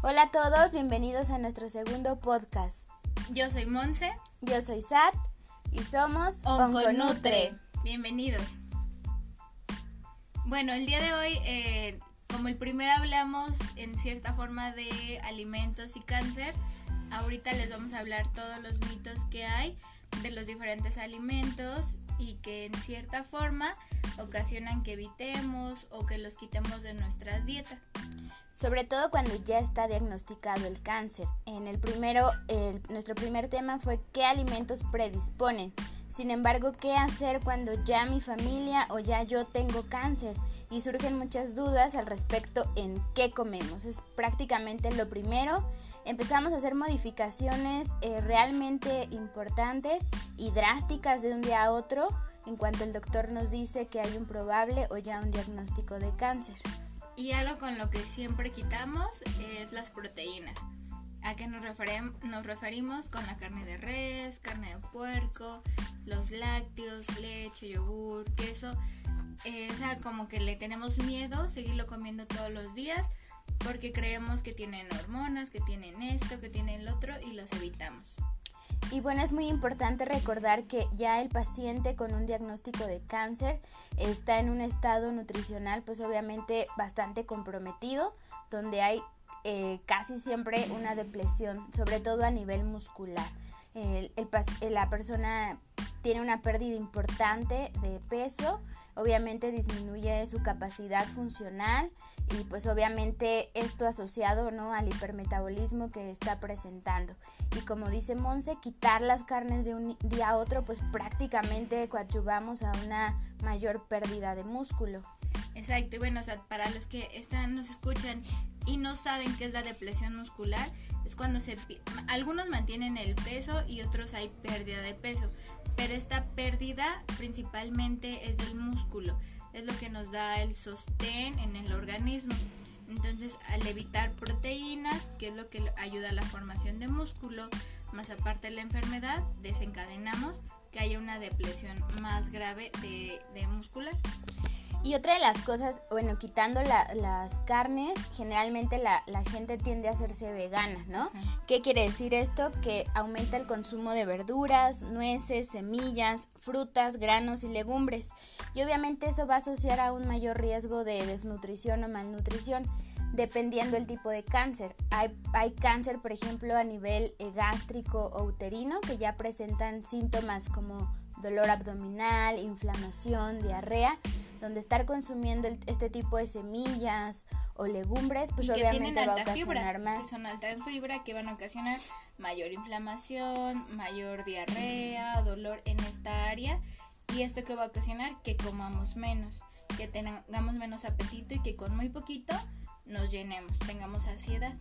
Hola a todos, bienvenidos a nuestro segundo podcast. Yo soy Monse. Yo soy Sat y somos Onconutre. Bienvenidos. Bueno, el día de hoy, eh, como el primero hablamos en cierta forma de alimentos y cáncer, ahorita les vamos a hablar todos los mitos que hay de los diferentes alimentos y que en cierta forma ocasionan que evitemos o que los quitemos de nuestras dietas. Sobre todo cuando ya está diagnosticado el cáncer. En el primero, nuestro primer tema fue qué alimentos predisponen. Sin embargo, ¿qué hacer cuando ya mi familia o ya yo tengo cáncer? Y surgen muchas dudas al respecto en qué comemos. Es prácticamente lo primero. Empezamos a hacer modificaciones eh, realmente importantes y drásticas de un día a otro en cuanto el doctor nos dice que hay un probable o ya un diagnóstico de cáncer. Y algo con lo que siempre quitamos es las proteínas. ¿A qué nos, nos referimos? Con la carne de res, carne de puerco, los lácteos, leche, yogur, queso. Esa como que le tenemos miedo seguirlo comiendo todos los días porque creemos que tienen hormonas, que tienen esto, que tienen el otro y los evitamos. Y bueno, es muy importante recordar que ya el paciente con un diagnóstico de cáncer está en un estado nutricional pues obviamente bastante comprometido, donde hay eh, casi siempre una depresión, sobre todo a nivel muscular. la persona tiene una pérdida importante de peso, obviamente disminuye su capacidad funcional y pues obviamente esto asociado ¿no? al hipermetabolismo que está presentando. Y como dice Monse, quitar las carnes de un día a otro pues prácticamente coadyuvamos a una mayor pérdida de músculo. Exacto, y bueno, o sea, para los que están, nos escuchan y no saben qué es la depresión muscular, es cuando se algunos mantienen el peso y otros hay pérdida de peso, pero esta pérdida principalmente es del músculo, es lo que nos da el sostén en el organismo. Entonces, al evitar proteínas, que es lo que ayuda a la formación de músculo, más aparte de la enfermedad, desencadenamos que haya una depresión más grave de, de muscular. Y otra de las cosas, bueno, quitando las carnes, generalmente la, gente tiende a hacerse vegana, ¿no? ¿Qué quiere decir esto? Que aumenta el consumo de verduras, nueces, semillas, frutas, granos y legumbres. Y obviamente eso va a asociar a un mayor riesgo de desnutrición o malnutrición dependiendo el tipo de cáncer. Hay, hay cáncer, por ejemplo, a nivel eh, gástrico o uterino que ya presentan síntomas como dolor abdominal, inflamación, diarrea donde estar consumiendo este tipo de semillas o legumbres, pues obviamente va a ocasionar más. Que son alta en fibra, que van a ocasionar mayor inflamación, mayor diarrea, dolor en esta área. Y esto que va a ocasionar que comamos menos, que tengamos menos apetito y que con muy poquito nos llenemos, tengamos ansiedad.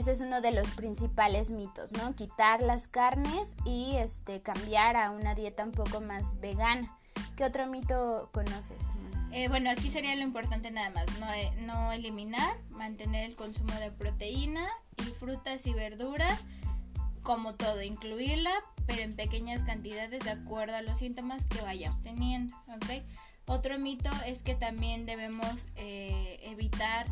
Ese es uno de los principales mitos, ¿no? Quitar las carnes y este cambiar a una dieta un poco más vegana. ¿Qué otro mito conoces? Eh, bueno, aquí sería lo importante nada más, no, eh, no eliminar, mantener el consumo de proteína y frutas y verduras, como todo, incluirla, pero en pequeñas cantidades de acuerdo a los síntomas que vayamos teniendo, ¿ok? Otro mito es que también debemos eh, evitar,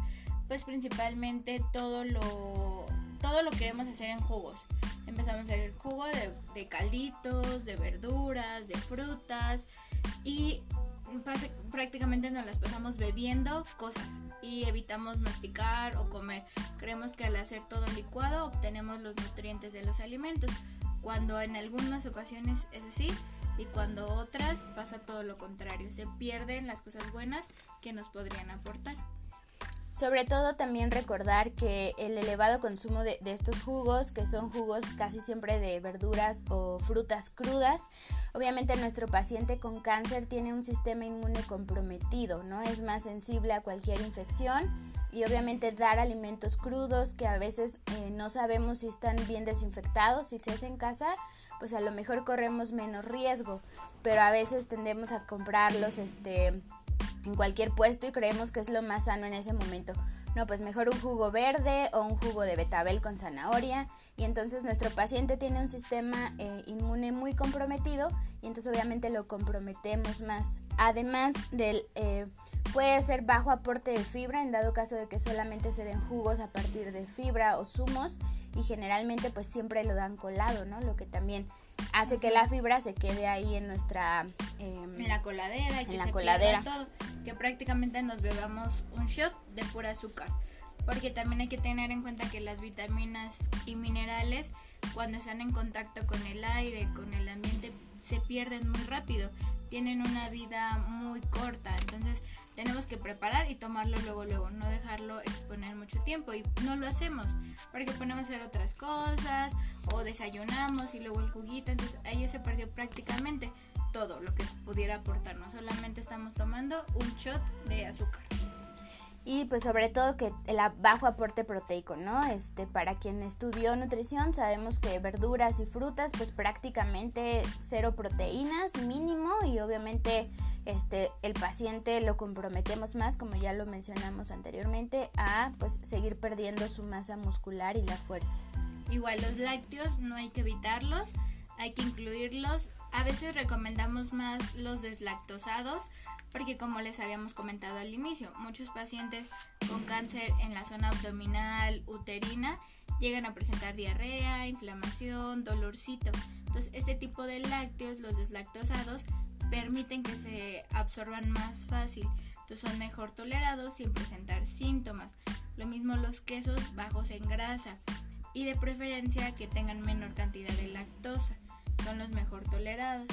pues principalmente todo lo, todo lo queremos hacer en jugos. Empezamos a hacer jugo de, de calditos, de verduras, de frutas, y prácticamente nos las pasamos bebiendo cosas y evitamos masticar o comer. Creemos que al hacer todo licuado obtenemos los nutrientes de los alimentos, cuando en algunas ocasiones es así y cuando otras pasa todo lo contrario, se pierden las cosas buenas que nos podrían aportar. Sobre todo también recordar que el elevado consumo de, estos jugos, que son jugos casi siempre de verduras o frutas crudas, obviamente nuestro paciente con cáncer tiene un sistema inmune comprometido, ¿no? Es más sensible a cualquier infección y obviamente dar alimentos crudos que a veces eh, no sabemos si están bien desinfectados, si se hace en casa, pues a lo mejor corremos menos riesgo, pero a veces tendemos a comprarlos este en cualquier puesto y creemos que es lo más sano en ese momento. No, pues mejor un jugo verde o un jugo de betabel con zanahoria. Y entonces nuestro paciente tiene un sistema eh, inmune muy comprometido y entonces obviamente lo comprometemos más. Además del, eh, Puede ser bajo aporte de fibra en dado caso de que solamente se den jugos a partir de fibra o zumos y generalmente pues siempre lo dan colado, ¿no? Lo que también hace que la fibra se quede ahí en nuestra... Em, en la coladera. en la coladera. Todo, que prácticamente nos bebamos un shot de pura azúcar. Porque también hay que tener en cuenta que las vitaminas y minerales cuando están en contacto con el aire, con el ambiente, se pierden muy rápido. Tienen una vida muy corta. Entonces tenemos que preparar y tomarlo luego, luego, no dejarlo exponer mucho tiempo. Y no lo hacemos porque ponemos a hacer otras cosas o desayunamos y luego el juguito. Entonces ahí se perdió prácticamente todo lo que pudiera aportarnos. Solamente estamos tomando un shot de azúcar y pues sobre todo que el bajo aporte proteico, ¿no? Este, para quien estudió nutrición sabemos que verduras y frutas pues prácticamente cero proteínas mínimo y obviamente este el paciente lo comprometemos más como ya lo mencionamos anteriormente a pues seguir perdiendo su masa muscular y la fuerza. Igual los lácteos no hay que evitarlos, hay que incluirlos. A veces recomendamos más los deslactosados porque como les habíamos comentado al inicio, muchos pacientes con cáncer en la zona abdominal, uterina, llegan a presentar diarrea, inflamación, dolorcito. Entonces, este tipo de lácteos, los deslactosados, permiten que se absorban más fácil. Entonces, son mejor tolerados sin presentar síntomas. Lo mismo los quesos bajos en grasa y de preferencia que tengan menor cantidad de lactosa. Son los mejor tolerados.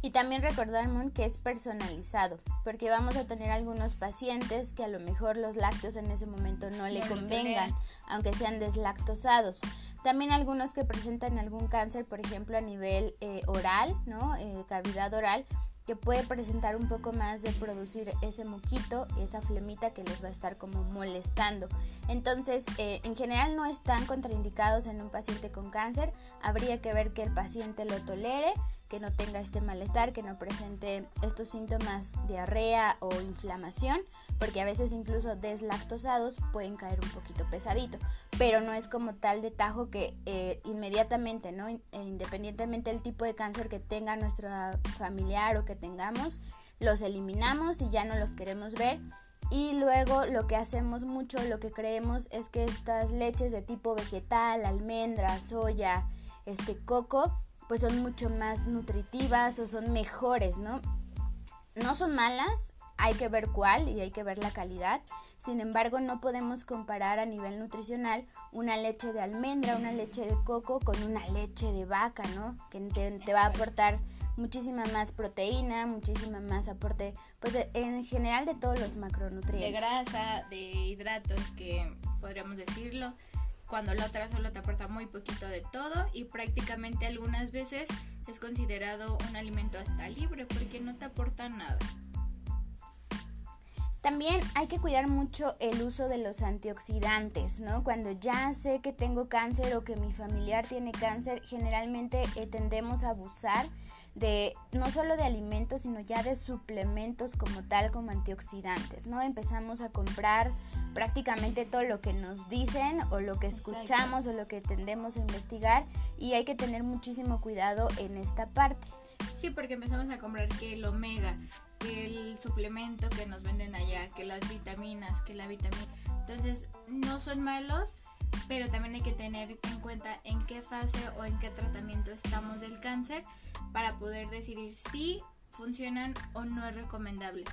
Y también recordar que es personalizado, porque vamos a tener algunos pacientes que a lo mejor los lácteos en ese momento no le convengan, aunque sean deslactosados. También algunos que presentan algún cáncer, por ejemplo, a nivel eh, oral, ¿no? Eh, cavidad oral, que puede presentar un poco más de producir ese moquito, esa flemita que les va a estar como molestando. Entonces, eh, en general no están contraindicados en un paciente con cáncer. Habría que ver que el paciente lo tolere que no tenga este malestar, que no presente estos síntomas diarrea o inflamación, porque a veces incluso deslactosados pueden caer un poquito pesadito, pero no es como tal de tajo que eh, inmediatamente, ¿no? E independientemente del tipo de cáncer que tenga nuestro familiar o que tengamos, los eliminamos y ya no los queremos ver. Y luego lo que hacemos mucho, lo que creemos es que estas leches de tipo vegetal, almendra, soya, este coco, pues son mucho más nutritivas o son mejores, ¿no? No son malas, hay que ver cuál y hay que ver la calidad. Sin embargo, no podemos comparar a nivel nutricional una leche de almendra, una leche de coco con una leche de vaca, ¿no? Que te, va a aportar muchísima más proteína, muchísima más aporte, pues en general de todos los macronutrientes. De grasa, de hidratos, que podríamos decirlo cuando la otra solo te aporta muy poquito de todo y prácticamente algunas veces es considerado un alimento hasta libre porque no te aporta nada. También hay que cuidar mucho el uso de los antioxidantes, ¿no? Cuando ya sé que tengo cáncer o que mi familiar tiene cáncer, generalmente eh, tendemos a abusar de no solo de alimentos, sino ya de suplementos como tal, como antioxidantes, ¿no? Empezamos a comprar prácticamente todo lo que nos dicen o lo que escuchamos o lo que tendemos a investigar y hay que tener muchísimo cuidado en esta parte. Sí, porque empezamos a comprar que el omega, que el suplemento que nos venden allá, que las vitaminas, que la vitamina. Entonces, no son malos, pero también hay que tener en cuenta en qué fase o en qué tratamiento estamos del cáncer para poder decidir si funcionan o no es recomendable.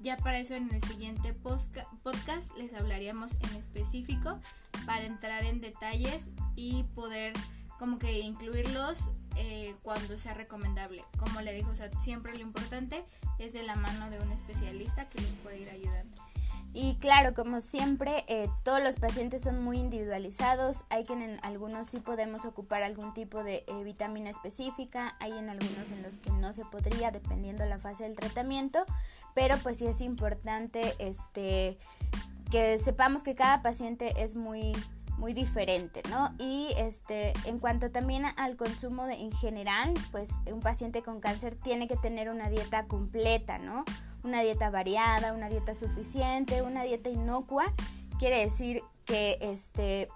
Ya para eso en el siguiente podcast les hablaríamos en específico para entrar en detalles y poder como que incluirlos eh, cuando sea recomendable. Como le dijo, siempre lo importante es de la mano de un especialista que. Y claro, como siempre, eh, todos los pacientes son muy individualizados. Hay que en algunos sí podemos ocupar algún tipo de eh, vitamina específica, hay en algunos en los que no se podría, dependiendo la fase del tratamiento. Pero pues sí es importante este, que sepamos que cada paciente es muy muy diferente, ¿no? Y este, en cuanto también al consumo en general, pues un paciente con cáncer tiene que tener una dieta completa, ¿no? Una dieta variada, una dieta suficiente, una dieta inocua, quiere decir que este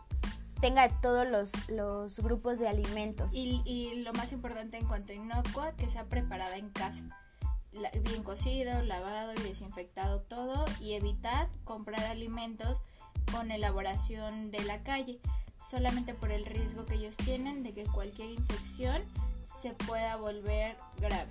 tenga todos los, los grupos de alimentos. Y, y, lo más importante en cuanto a inocua, que sea preparada en casa. bien cocido, lavado y desinfectado todo y evitar comprar alimentos con elaboración de la calle, solamente por el riesgo que ellos tienen de que cualquier infección se pueda volver grave.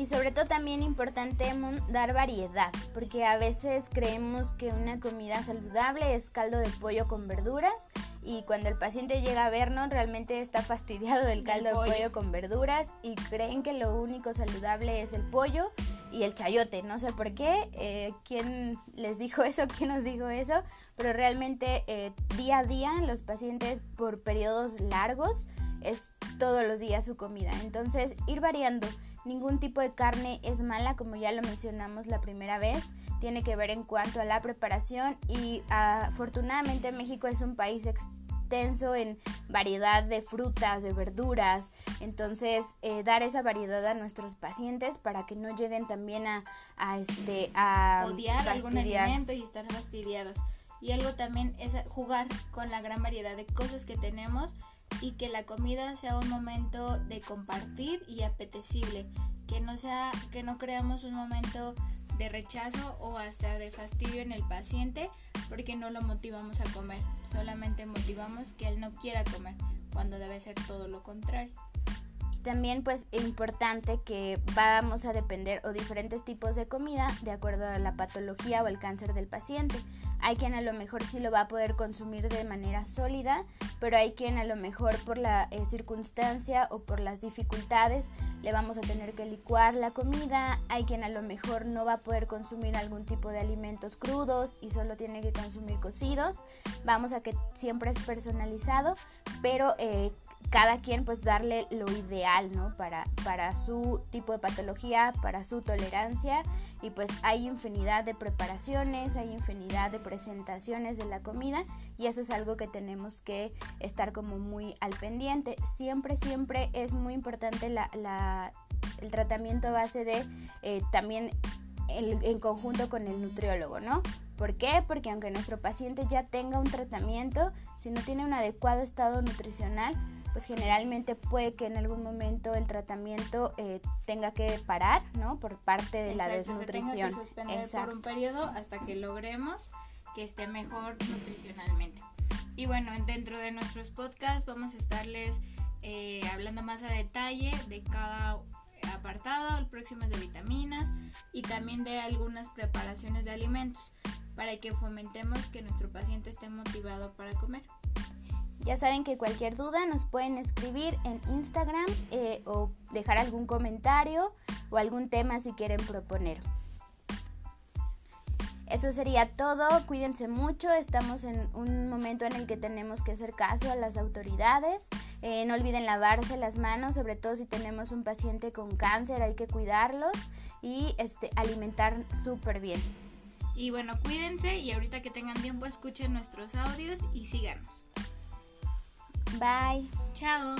Y sobre todo también importante dar variedad, porque a veces creemos que una comida saludable es caldo de pollo con verduras y cuando el paciente llega a vernos realmente está fastidiado del caldo de pollo con verduras y creen que lo único saludable es el pollo y el chayote. No sé por qué, eh, quién les dijo eso, quién nos dijo eso, pero realmente eh, día a día los pacientes por periodos largos es todos los días su comida. Entonces ir variando Ningún tipo de carne es mala, como ya lo mencionamos la primera vez. Tiene que ver en cuanto a la preparación y afortunadamente México es un país extenso en variedad de frutas, de verduras. Entonces, eh, dar esa variedad a nuestros pacientes para que no lleguen también a, este a odiar algún alimento y estar fastidiados. Y algo también es jugar con la gran variedad de cosas que tenemos y que la comida sea un momento de compartir y apetecible, que no sea que no creamos un momento de rechazo o hasta de fastidio en el paciente porque no lo motivamos a comer, solamente motivamos que él no quiera comer, cuando debe ser todo lo contrario. También pues es importante que vamos a depender o diferentes tipos de comida de acuerdo a la patología o el cáncer del paciente. Hay quien a lo mejor sí lo va a poder consumir de manera sólida, pero hay quien a lo mejor por la eh, circunstancia o por las dificultades le vamos a tener que licuar la comida. Hay quien a lo mejor no va a poder consumir algún tipo de alimentos crudos y solo tiene que consumir cocidos. Vamos a que siempre es personalizado, pero eh, cada quien pues darle lo ideal, ¿no? Para, para su tipo de patología, para su tolerancia y pues hay infinidad de preparaciones, hay infinidad de presentaciones de la comida y eso es algo que tenemos que estar como muy al pendiente. Siempre, siempre es muy importante la, el tratamiento base de eh, también en conjunto con el nutriólogo, ¿no? ¿Por qué? Porque aunque nuestro paciente ya tenga un tratamiento, si no tiene un adecuado estado nutricional, pues generalmente puede que en algún momento el tratamiento eh, tenga que parar, ¿no? Por parte de la desnutrición. Se que suspender por un periodo hasta que logremos que esté mejor nutricionalmente. Y bueno, dentro de nuestros podcasts vamos a estarles eh, hablando más a detalle de cada apartado, el próximo es de vitaminas y también de algunas preparaciones de alimentos para que fomentemos que nuestro paciente esté motivado para comer. Ya saben que cualquier duda nos pueden escribir en Instagram eh, o dejar algún comentario o algún tema si quieren proponer. Eso sería todo, cuídense mucho, estamos en un momento en el que tenemos que hacer caso a las autoridades, eh, no olviden lavarse las manos, sobre todo si tenemos un paciente con cáncer, hay que cuidarlos y este, alimentar súper bien. Y bueno, cuídense y ahorita que tengan tiempo escuchen nuestros audios y síganos. Bye. Chao.